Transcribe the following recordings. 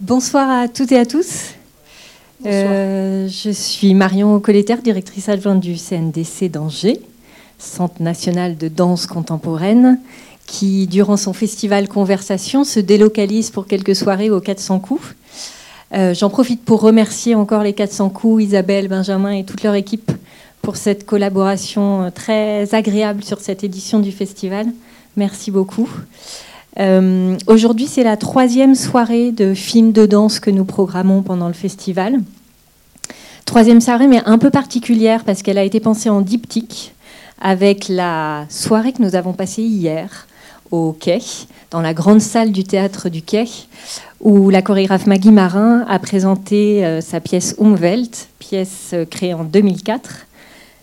Bonsoir à toutes et à tous. Euh, je suis Marion Colletter, directrice adjointe du CNDC d'Angers, Centre national de danse contemporaine, qui, durant son festival Conversation, se délocalise pour quelques soirées aux 400 coups. Euh, j'en profite pour remercier encore les 400 coups, Isabelle, Benjamin et toute leur équipe pour cette collaboration très agréable sur cette édition du festival. Merci beaucoup. Euh, aujourd'hui, c'est la troisième soirée de films de danse que nous programmons pendant le festival. Troisième soirée, mais un peu particulière parce qu'elle a été pensée en diptyque avec la soirée que nous avons passée hier au Quai, dans la grande salle du théâtre du Quai, où la chorégraphe Maggie Marin a présenté euh, sa pièce Umwelt, pièce euh, créée en 2004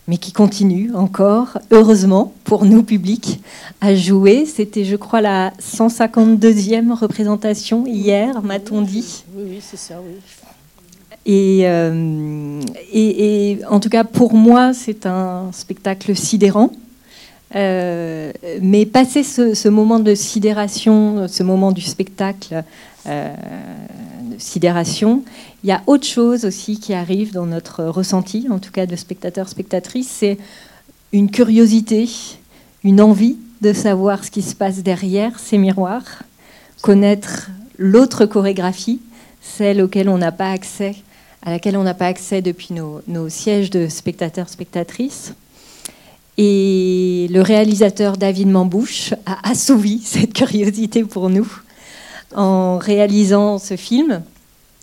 mais qui continue encore, heureusement, pour nous, publics, à jouer. C'était, je crois, la 152e représentation hier, m'a-t-on dit. Oui, oui, c'est ça, oui. Euh, et, et, en tout cas, pour moi, c'est un spectacle sidérant. Euh, mais passer ce, moment de sidération, ce moment du spectacle, euh, de sidération, il y a autre chose aussi qui arrive dans notre ressenti, en tout cas de spectateurs, spectatrices, c'est une curiosité, une envie de savoir ce qui se passe derrière ces miroirs, connaître l'autre chorégraphie, celle auquel on n'a pas accès, à laquelle on n'a pas accès depuis nos, nos sièges de spectateurs, spectatrices. Et le réalisateur David Mambouche a assouvi cette curiosité pour nous en réalisant ce film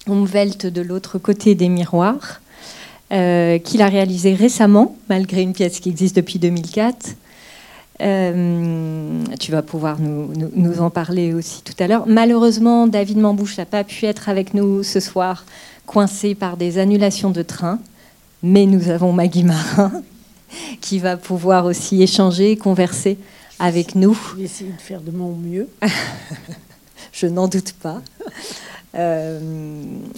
Umwelt de l'autre côté des miroirs, euh, qu'il a réalisé récemment, malgré une pièce qui existe depuis 2004. Euh, tu vas pouvoir nous, en parler aussi tout à l'heure. Malheureusement, David Mambouche n'a pas pu être avec nous ce soir, coincé par des annulations de train, mais nous avons Maggie Marin qui va pouvoir aussi échanger, converser avec nous. Je vais essayer de faire de mon mieux. Je n'en doute pas. Euh,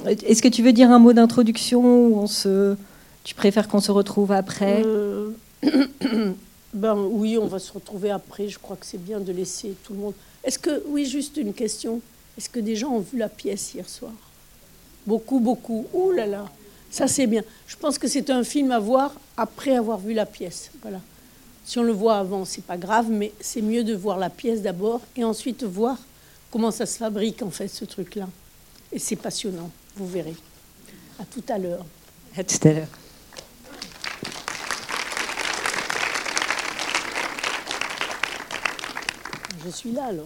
est-ce que tu veux dire un mot d'introduction ou on se... Tu préfères qu'on se retrouve après euh, ben, Oui, on va se retrouver après. Je crois que c'est bien de laisser tout le monde. Est-ce que, oui, juste une question. Est-ce que des gens ont vu la pièce hier soir? Beaucoup, beaucoup. Ouh là là, ça c'est bien. Je pense que c'est un film à voir après avoir vu la pièce. Voilà. Si on le voit avant, c'est pas grave, mais c'est mieux de voir la pièce d'abord et ensuite voir comment ça se fabrique en fait ce truc-là? Et c'est passionnant, vous verrez. À tout à l'heure. À tout à l'heure. Je suis là alors.